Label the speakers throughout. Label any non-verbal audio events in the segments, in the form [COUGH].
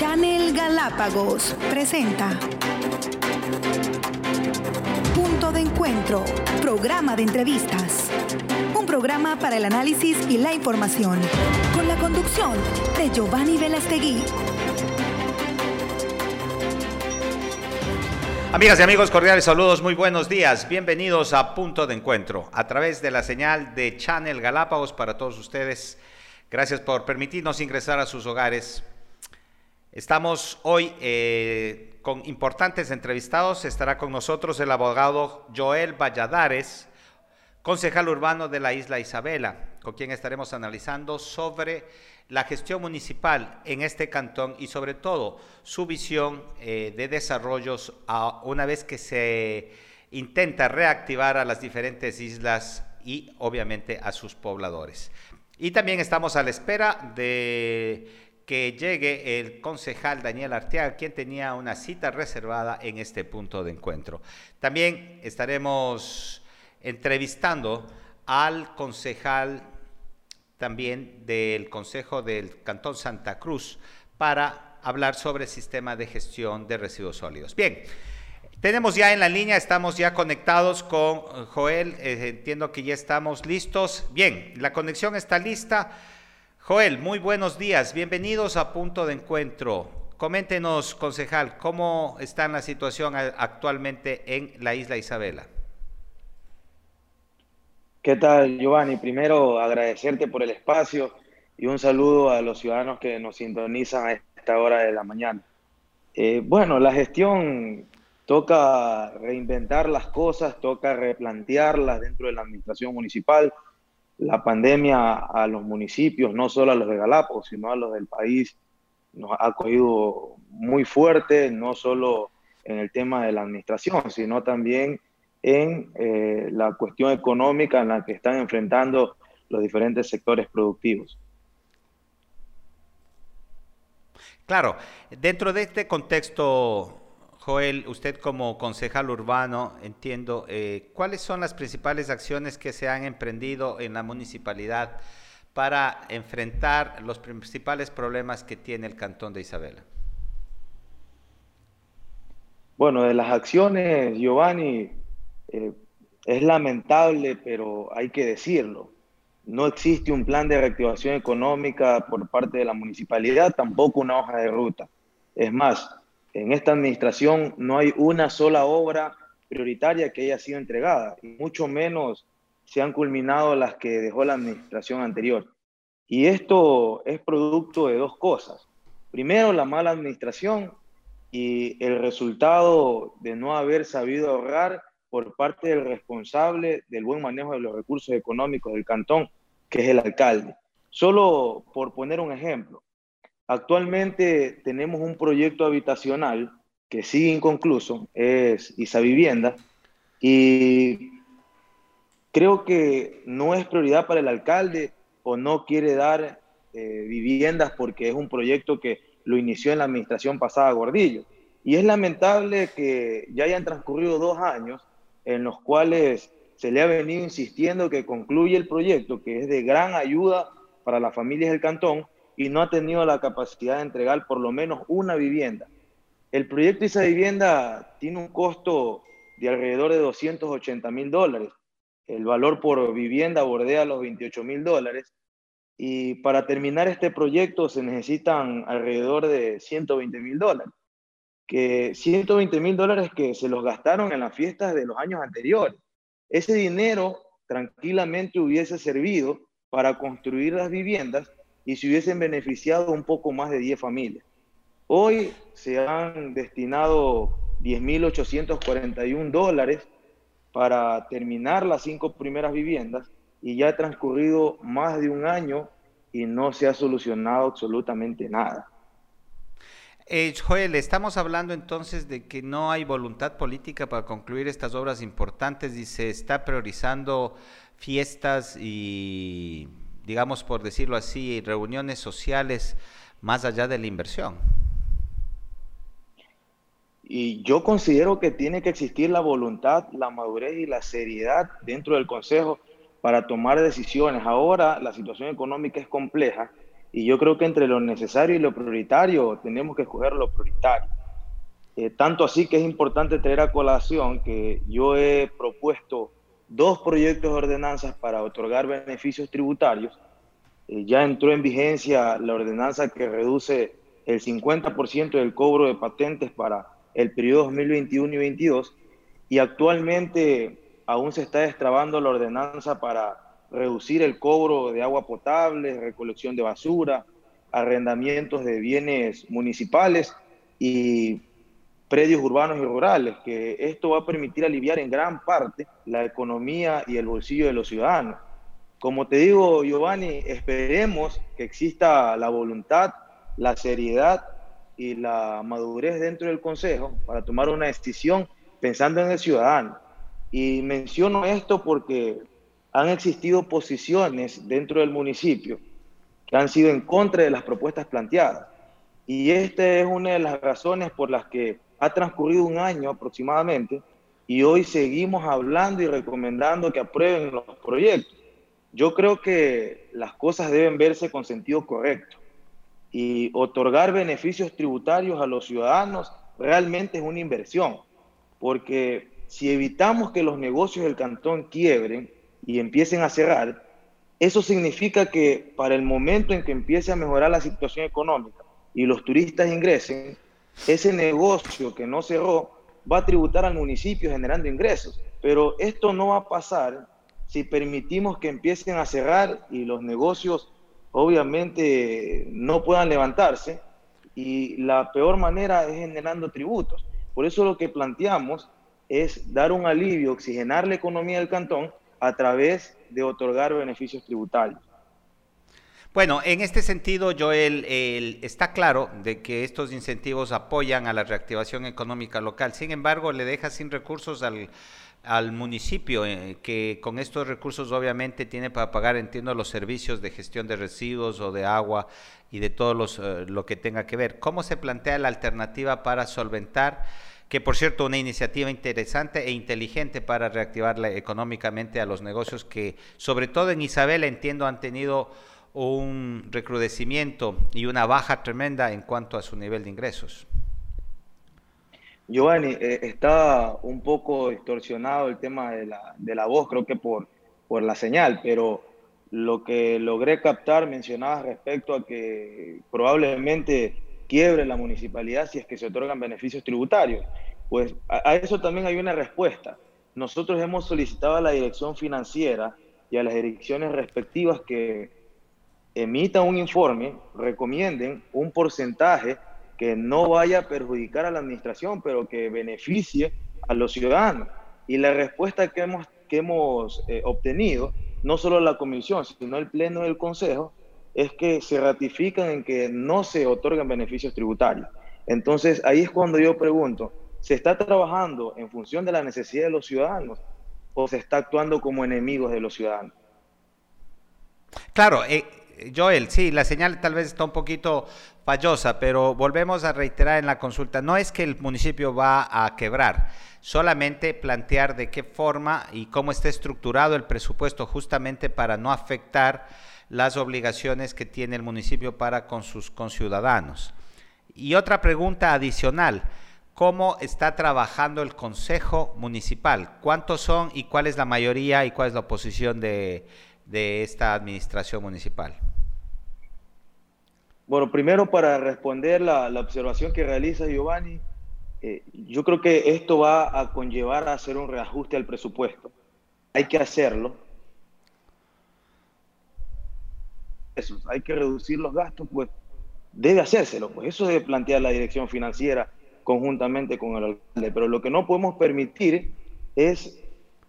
Speaker 1: Channel Galápagos presenta Punto de Encuentro, programa de entrevistas. Un programa para el análisis y la información, con la conducción de Giovanni Velastegui.
Speaker 2: Amigas y amigos, cordiales saludos, muy buenos días. Bienvenidos a Punto de Encuentro, a través de la señal de Channel Galápagos para todos ustedes. Gracias por permitirnos ingresar a sus hogares. Estamos hoy eh, con importantes entrevistados. Estará con nosotros el abogado Joel Valladares, concejal urbano de la isla Isabela, con quien estaremos analizando sobre la gestión municipal en este cantón y sobre todo su visión eh, de desarrollos una vez que se intenta reactivar a las diferentes islas y obviamente a sus pobladores. Y también estamos a la espera de que llegue el concejal Daniel Arteaga, quien tenía una cita reservada en este punto de encuentro. También estaremos entrevistando al concejal también del Consejo del Cantón Santa Cruz para hablar sobre el sistema de gestión de residuos sólidos. Bien, tenemos ya en la línea, estamos ya conectados con Joel, eh, entiendo que ya estamos listos. Bien, la conexión está lista. Joel, muy buenos días, bienvenidos a Punto de Encuentro. Coméntenos, concejal, cómo está la situación actualmente en la isla Isabela.
Speaker 3: ¿Qué tal, Giovanni? Primero, agradecerte por el espacio y un saludo a los ciudadanos que nos sintonizan a esta hora de la mañana. Eh, bueno, la gestión toca reinventar las cosas, toca replantearlas dentro de la administración municipal. La pandemia a los municipios, no solo a los de Galápagos, sino a los del país, nos ha cogido muy fuerte, no solo en el tema de la administración, sino también en eh, la cuestión económica en la que están enfrentando los diferentes sectores productivos.
Speaker 2: Claro, dentro de este contexto Joel, usted como concejal urbano, entiendo, eh, ¿cuáles son las principales acciones que se han emprendido en la municipalidad para enfrentar los principales problemas que tiene el cantón de Isabela?
Speaker 3: Bueno, de las acciones, Giovanni, eh, es lamentable, pero hay que decirlo. No existe un plan de reactivación económica por parte de la municipalidad, tampoco una hoja de ruta. Es más, en esta administración no hay una sola obra prioritaria que haya sido entregada, y mucho menos se han culminado las que dejó la administración anterior. Y esto es producto de dos cosas. Primero, la mala administración y el resultado de no haber sabido ahorrar por parte del responsable del buen manejo de los recursos económicos del cantón, que es el alcalde. Solo por poner un ejemplo, Actualmente tenemos un proyecto habitacional que sigue inconcluso, es Isa Vivienda, y creo que no es prioridad para el alcalde o no quiere dar eh, viviendas porque es un proyecto que lo inició en la administración pasada Gordillo. Y es lamentable que ya hayan transcurrido dos años en los cuales se le ha venido insistiendo que concluye el proyecto, que es de gran ayuda para las familias del cantón, y no ha tenido la capacidad de entregar por lo menos una vivienda. El proyecto de esa vivienda tiene un costo de alrededor de 280 mil dólares. El valor por vivienda bordea los 28 mil dólares. Y para terminar este proyecto se necesitan alrededor de 120 mil dólares. Que 120 mil dólares que se los gastaron en las fiestas de los años anteriores. Ese dinero tranquilamente hubiese servido para construir las viviendas y se hubiesen beneficiado un poco más de 10 familias. Hoy se han destinado 10.841 dólares para terminar las cinco primeras viviendas y ya ha transcurrido más de un año y no se ha solucionado absolutamente nada.
Speaker 2: Eh, Joel, estamos hablando entonces de que no hay voluntad política para concluir estas obras importantes y se está priorizando fiestas y digamos por decirlo así, reuniones sociales más allá de la inversión?
Speaker 3: Y yo considero que tiene que existir la voluntad, la madurez y la seriedad dentro del Consejo para tomar decisiones. Ahora la situación económica es compleja Y yo creo que entre lo necesario y lo prioritario tenemos que escoger lo prioritario. Eh, tanto así que es importante traer a colación que yo he propuesto dos proyectos de ordenanzas para otorgar beneficios tributarios. Eh, ya entró en vigencia la ordenanza que reduce el 50% del cobro de patentes para el periodo 2021 y 2022 y actualmente aún se está destrabando la ordenanza para reducir el cobro de agua potable, recolección de basura, arrendamientos de bienes municipales y predios urbanos y rurales, que esto va a permitir aliviar en gran parte la economía y el bolsillo de los ciudadanos. Como te digo, Giovanni, esperemos que exista la voluntad, la seriedad y la madurez dentro del Consejo para tomar una decisión pensando en el ciudadano. Y menciono esto porque han existido posiciones dentro del municipio que han sido en contra de las propuestas planteadas. Y esta es una de las razones por las que ha transcurrido un año aproximadamente y hoy seguimos hablando y recomendando que aprueben los proyectos. Yo creo que las cosas deben verse con sentido correcto y otorgar beneficios tributarios a los ciudadanos realmente es una inversión, porque si evitamos que los negocios del cantón quiebren y empiecen a cerrar, eso significa que para el momento en que empiece a mejorar la situación económica y los turistas ingresen, ese negocio que no cerró va a tributar al municipio generando ingresos. Pero esto no va a pasar si permitimos que empiecen a cerrar y los negocios obviamente no puedan levantarse. Y la peor manera es generando tributos. Por eso lo que planteamos es dar un alivio, oxigenar la economía del cantón a través de otorgar beneficios tributarios.
Speaker 2: Bueno, en este sentido, Joel, está claro de que estos incentivos apoyan a la reactivación económica local. Sin embargo, le deja sin recursos al, municipio, eh, que con estos recursos obviamente tiene para pagar, entiendo, los servicios de gestión de residuos o de agua y de todo los, eh, lo que tenga que ver. ¿Cómo se plantea la alternativa para solventar? que por cierto una iniciativa interesante e inteligente para reactivar económicamente a los negocios que sobre todo en Isabel entiendo han tenido un recrudecimiento y una baja tremenda en cuanto a su nivel de ingresos.
Speaker 3: Giovanni, eh, está un poco distorsionado el tema de la, de la voz, creo que por, por la señal, pero lo que logré captar mencionaba respecto a que probablemente quiebre la municipalidad si es que se otorgan beneficios tributarios. Pues a, eso también hay una respuesta. Nosotros hemos solicitado a la dirección financiera y a las direcciones respectivas que emitan un informe, recomienden un porcentaje que no vaya a perjudicar a la administración, pero que beneficie a los ciudadanos. Y la respuesta que hemos, que hemos eh, obtenido, no solo la comisión, sino el pleno del consejo, es que se ratifican en que no se otorgan beneficios tributarios. Entonces, ahí es cuando yo pregunto, ¿se está trabajando en función de la necesidad de los ciudadanos o se está actuando como enemigos de los ciudadanos?
Speaker 2: Claro, eh, Joel, sí, la señal tal vez está un poquito fallosa, pero volvemos a reiterar en la consulta, no es que el municipio va a quebrar, solamente plantear de qué forma y cómo está estructurado el presupuesto justamente para no afectar las obligaciones que tiene el municipio para con sus conciudadanos. Y otra pregunta adicional, ¿cómo está trabajando el Consejo Municipal? ¿Cuántos son y cuál es la mayoría y cuál es la oposición de, de esta administración municipal?
Speaker 3: Bueno, primero para responder la, observación que realiza Giovanni, eh, yo creo que esto va a conllevar a hacer un reajuste al presupuesto. Hay que hacerlo. Eso, hay que reducir los gastos, pues debe hacérselo, pues eso debe plantear la dirección financiera conjuntamente con el alcalde. Pero lo que no podemos permitir es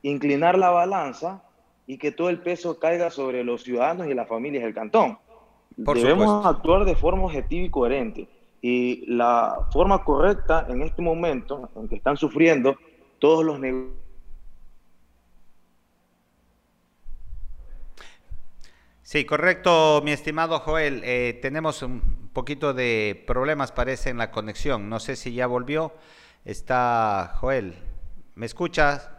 Speaker 3: inclinar la balanza y que todo el peso caiga sobre los ciudadanos y las familias del cantón. Debemos actuar de forma objetiva y coherente. Y la forma correcta en este momento, en que están sufriendo todos los negocios.
Speaker 2: Sí, correcto, mi estimado Joel. Eh, tenemos un poquito de problemas, parece, en la conexión. No sé si ya volvió. Está Joel. ¿Me escuchas?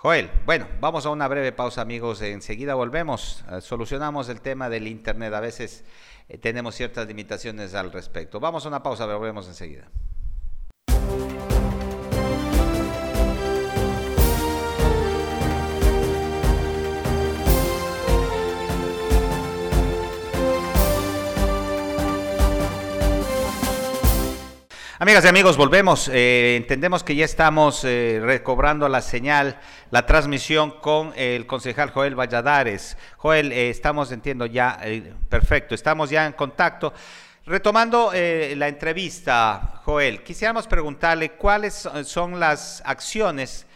Speaker 2: Joel, bueno, vamos a una breve pausa amigos, enseguida volvemos, eh, solucionamos el tema del Internet, a veces eh, tenemos ciertas limitaciones al respecto. Vamos a una pausa, volvemos enseguida. Amigas y amigos, volvemos. Eh, entendemos que ya estamos eh, recobrando la señal, la transmisión con el concejal Joel Valladares. Joel, eh, estamos, entiendo ya, perfecto, estamos ya en contacto. Retomando la entrevista, Joel, quisiéramos preguntarle cuáles son las acciones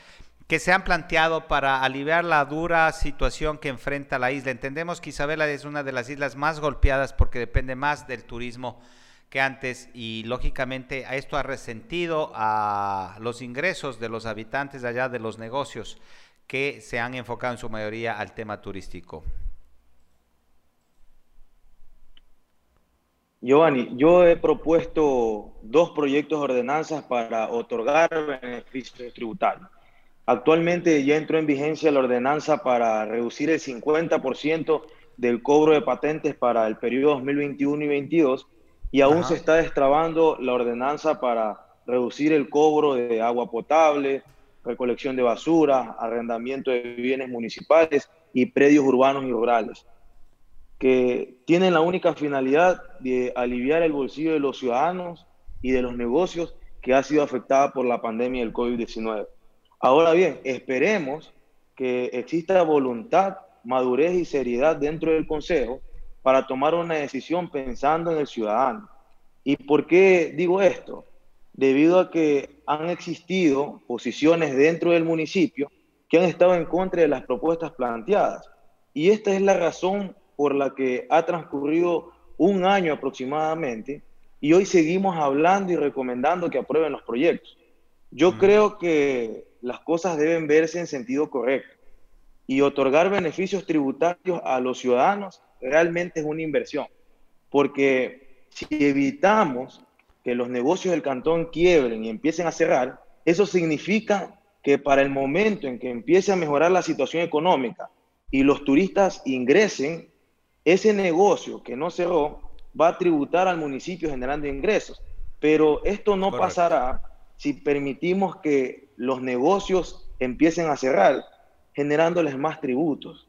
Speaker 2: que se han planteado para aliviar la dura situación que enfrenta la isla. Entendemos que Isabela es una de las islas más golpeadas porque depende más del turismo que antes y lógicamente esto ha resentido a los ingresos de los habitantes allá de los negocios que se han enfocado en su mayoría al tema turístico.
Speaker 3: Giovanni, yo he propuesto dos proyectos de ordenanzas para otorgar beneficios tributarios. Actualmente ya entró en vigencia la ordenanza para reducir el 50% del cobro de patentes para el periodo 2021 y 2022 y aún se está destrabando la ordenanza para reducir el cobro de agua potable, recolección de basura, arrendamiento de bienes municipales y predios urbanos y rurales, que tienen la única finalidad de aliviar el bolsillo de los ciudadanos y de los negocios que ha sido afectada por la pandemia del COVID-19. Ahora bien, esperemos que exista voluntad, madurez y seriedad dentro del Consejo para tomar una decisión pensando en el ciudadano. ¿Y por qué digo esto? Debido a que han existido posiciones dentro del municipio que han estado en contra de las propuestas planteadas. Y esta es la razón por la que ha transcurrido un año aproximadamente y hoy seguimos hablando y recomendando que aprueben los proyectos. Yo creo que las cosas deben verse en sentido correcto y otorgar beneficios tributarios a los ciudadanos realmente es una inversión, porque si evitamos que los negocios del cantón quiebren y empiecen a cerrar, eso significa que para el momento en que empiece a mejorar la situación económica y los turistas ingresen, ese negocio que no cerró va a tributar al municipio generando ingresos. Pero esto no pasará si permitimos que los negocios empiecen a cerrar, generándoles más tributos.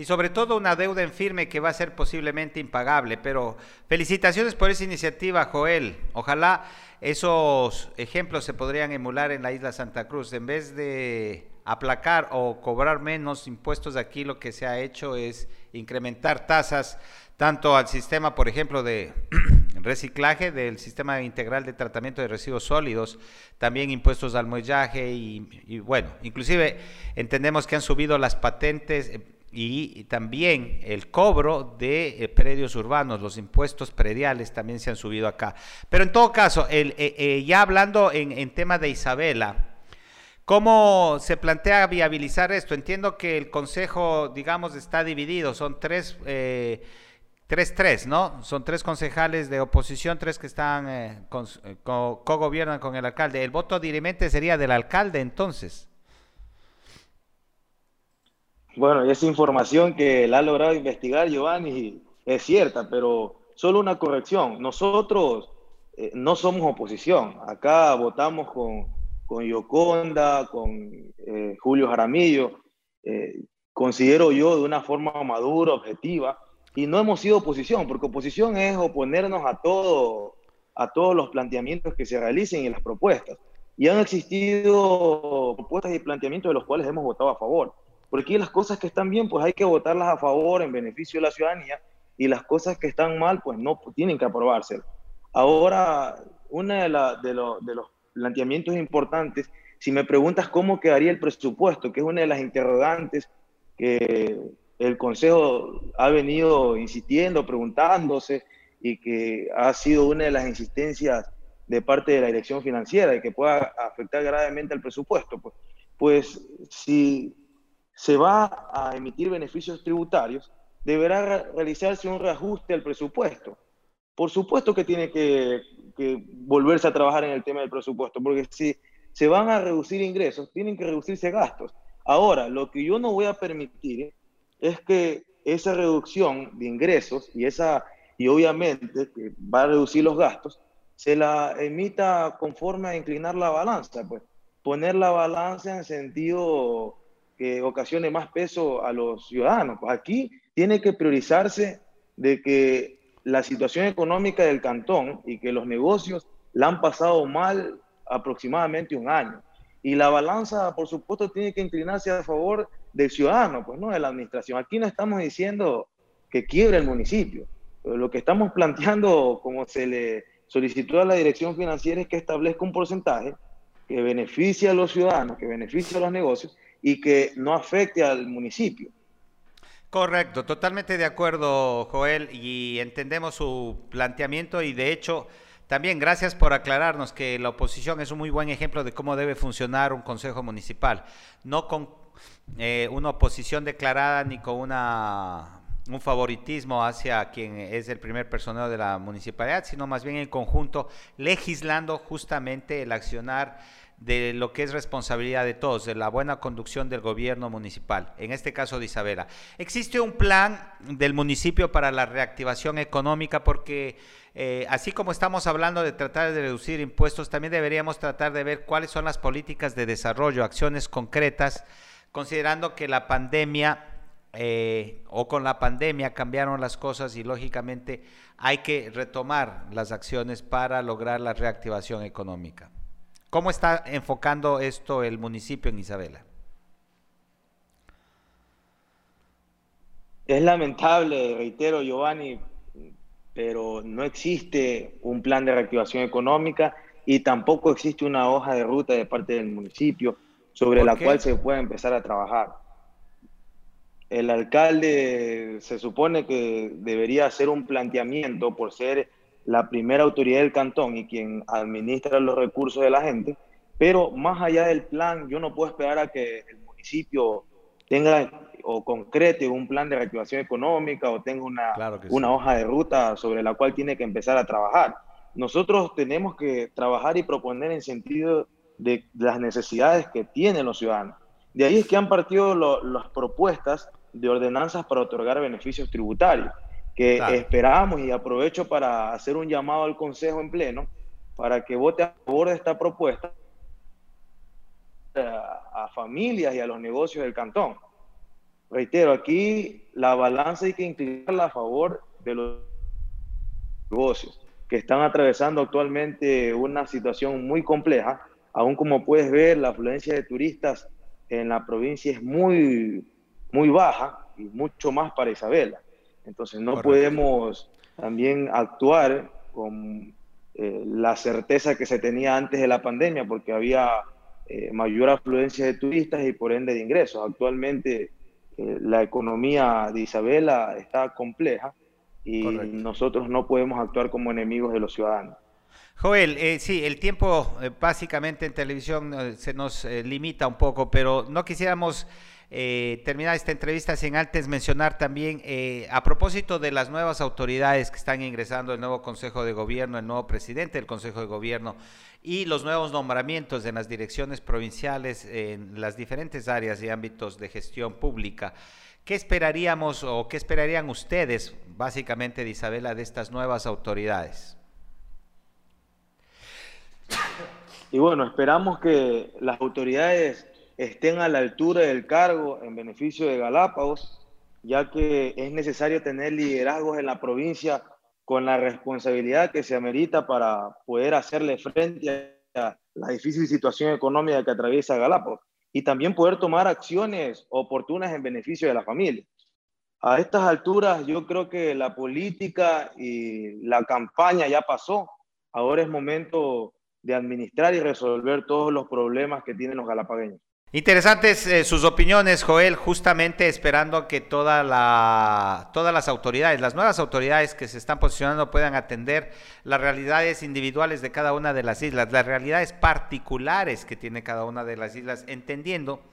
Speaker 2: Y sobre todo una deuda en firme que va a ser posiblemente impagable. Pero felicitaciones por esa iniciativa, Joel. Ojalá esos ejemplos se podrían emular en la isla Santa Cruz. En vez de aplacar o cobrar menos impuestos aquí, lo que se ha hecho es incrementar tasas tanto al sistema, por ejemplo, de [CLEARS THROAT] reciclaje, del sistema integral de tratamiento de residuos sólidos, también impuestos al muellaje y, y bueno, inclusive entendemos que han subido las patentes y también el cobro de eh, predios urbanos, los impuestos prediales también se han subido acá. Pero en todo caso, el, eh, eh, ya hablando en, en, tema de Isabela, ¿cómo se plantea viabilizar esto? Entiendo que el Consejo, digamos, está dividido, son tres, tres, tres, ¿no? Son tres concejales de oposición, tres que están, co-gobiernan con el alcalde. El voto dirimente sería del alcalde entonces.
Speaker 3: Bueno, esa información que la ha logrado investigar Giovanni es cierta, pero solo una corrección. Nosotros eh, no somos oposición. Acá votamos con, con Yoconda, con eh, Julio Jaramillo. Eh, considero yo de una forma madura, objetiva, y no hemos sido oposición, porque oposición es oponernos a, todo, a todos los planteamientos que se realicen y las propuestas. Y han existido propuestas y planteamientos de los cuales hemos votado a favor. Porque las cosas que están bien, pues hay que votarlas a favor en beneficio de la ciudadanía y las cosas que están mal, pues no tienen que aprobarse. Ahora, uno de los planteamientos importantes, si me preguntas cómo quedaría el presupuesto, que es una de las interrogantes que el Consejo ha venido insistiendo, preguntándose y que ha sido una de las insistencias de parte de la dirección financiera y que pueda afectar gravemente al presupuesto. Pues, pues si se va a emitir beneficios tributarios, deberá realizarse un reajuste al presupuesto. Por supuesto que tiene que, volverse a trabajar en el tema del presupuesto, porque si se van a reducir ingresos, tienen que reducirse gastos. Ahora, lo que yo no voy a permitir es que esa reducción de ingresos y esa y obviamente que va a reducir los gastos, se la emita conforme a inclinar la balanza, pues poner la balanza en sentido que ocasione más peso a los ciudadanos. Pues aquí tiene que priorizarse de que la situación económica del cantón y que los negocios la han pasado mal aproximadamente un año. Y la balanza, por supuesto, tiene que inclinarse a favor del ciudadano, pues no de la administración. Aquí no estamos diciendo que quiebre el municipio. Lo que estamos [LAUGHS] planteando, como se le solicitó a la dirección financiera, es que establezca un porcentaje que beneficie a los ciudadanos, que beneficie a los negocios y que no afecte al municipio.
Speaker 2: Correcto, totalmente de acuerdo, Joel, y entendemos su planteamiento y de hecho también gracias por aclararnos que la oposición es un muy buen ejemplo de cómo debe funcionar un consejo municipal, no con eh, una oposición declarada ni con una un favoritismo hacia quien es el primer personal de la municipalidad, sino más bien en conjunto legislando justamente el accionar de lo que es responsabilidad de todos, de la buena conducción del gobierno municipal, en este caso de Isabela. ¿Existe un plan del municipio para la reactivación económica? Porque eh, así como estamos hablando de tratar de reducir impuestos, también deberíamos tratar de ver cuáles son las políticas de desarrollo, acciones concretas, considerando que la pandemia eh, o con la pandemia cambiaron las cosas y lógicamente hay que retomar las acciones para lograr la reactivación económica. ¿Cómo está enfocando esto el municipio en Isabela?
Speaker 3: Es lamentable, reitero, Giovanni, pero no existe un plan de reactivación económica y tampoco existe una hoja de ruta de parte del municipio sobre la cual se pueda empezar a trabajar. El alcalde se supone que debería hacer un planteamiento por ser la primera autoridad del cantón y quien administra los recursos de la gente, pero más allá del plan, yo no puedo esperar a que el municipio tenga o concrete un plan de reactivación económica o tenga una, una hoja de ruta sobre la cual tiene que empezar a trabajar. Nosotros tenemos que trabajar y proponer en sentido de las necesidades que tienen los ciudadanos. De ahí es que han partido las propuestas de ordenanzas para otorgar beneficios tributarios que esperamos y aprovecho para hacer un llamado al Consejo en pleno para que vote a favor de esta propuesta a, familias y a los negocios del cantón. Reitero, aquí la balanza hay que inclinarla a favor de los negocios que están atravesando actualmente una situación muy compleja. Aún como puedes ver, la afluencia de turistas en la provincia es muy, muy baja y mucho más para Isabela. Entonces no podemos también actuar con eh, la certeza que se tenía antes de la pandemia porque había eh, mayor afluencia de turistas y por ende de ingresos. Actualmente eh, la economía de Isabela está compleja y nosotros no podemos actuar como enemigos de los ciudadanos.
Speaker 2: Joel, sí, el tiempo básicamente en televisión se nos limita un poco, pero no quisiéramos eh, terminar esta entrevista sin antes mencionar también, eh, a propósito de las nuevas autoridades que están ingresando, el nuevo Consejo de Gobierno, el nuevo presidente del Consejo de Gobierno y los nuevos nombramientos en las direcciones provinciales en las diferentes áreas y ámbitos de gestión pública. ¿Qué esperaríamos o qué esperarían ustedes, básicamente, de Isabela, de estas nuevas autoridades?
Speaker 3: Y bueno, esperamos que las autoridades estén a la altura del cargo en beneficio de Galápagos, ya que es necesario tener liderazgos en la provincia con la responsabilidad que se amerita para poder hacerle frente a la difícil situación económica que atraviesa Galápagos y también poder tomar acciones oportunas en beneficio de la familia. A estas alturas yo creo que la política y la campaña ya pasó. Ahora es momento de administrar y resolver todos los problemas que tienen los galapagueños.
Speaker 2: Interesantes eh, sus opiniones, Joel, justamente esperando que toda la, todas las autoridades, las nuevas autoridades que se están posicionando puedan atender las realidades individuales de cada una de las islas, las realidades particulares que tiene cada una de las islas, entendiendo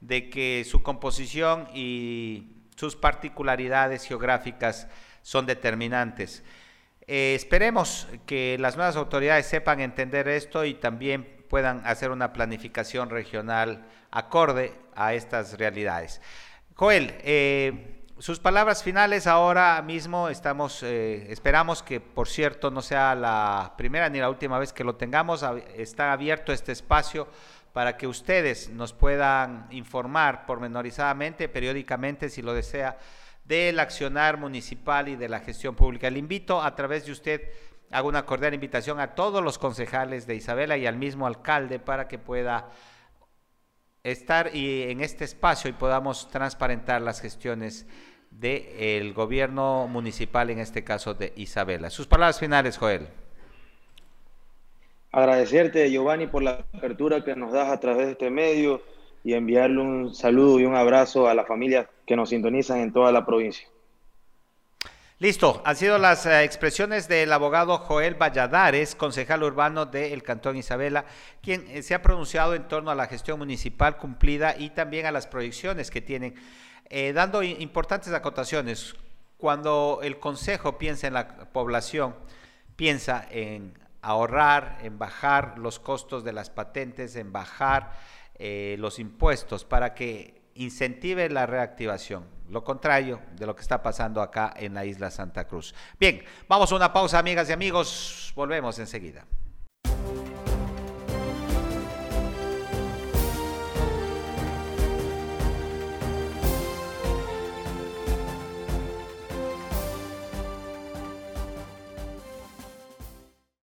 Speaker 2: de que su composición y sus particularidades geográficas son determinantes. Eh, esperemos que las nuevas autoridades sepan entender esto y también puedan hacer una planificación regional acorde a estas realidades. Joel, eh, sus palabras finales ahora mismo estamos, eh, esperamos que por cierto no sea la primera ni la última vez que lo tengamos, está abierto este espacio para que ustedes nos puedan informar pormenorizadamente, periódicamente, si lo desea, del accionar municipal y de la gestión pública. Le invito a través de usted, hago una cordial invitación a todos los concejales de Isabela y al mismo alcalde para que pueda estar y en este espacio y podamos transparentar las gestiones del gobierno municipal, en este caso de Isabela. Sus palabras finales, Joel.
Speaker 3: Agradecerte, Giovanni, por la apertura que nos das a través de este medio y enviarle un saludo y un abrazo a las familias que nos sintonizan en toda la provincia.
Speaker 2: Listo, han sido las eh, expresiones del abogado Joel Valladares, concejal urbano del Cantón Isabela, quien eh, se ha pronunciado en torno a la gestión municipal cumplida y también a las proyecciones que tienen, eh, dando importantes acotaciones. Cuando el Consejo piensa en la población, piensa en ahorrar, en bajar los costos de las patentes, en bajar los impuestos para que incentive la reactivación. Lo contrario de lo que está pasando acá en la isla Santa Cruz. Bien, vamos a una pausa, amigas y amigos. Volvemos enseguida.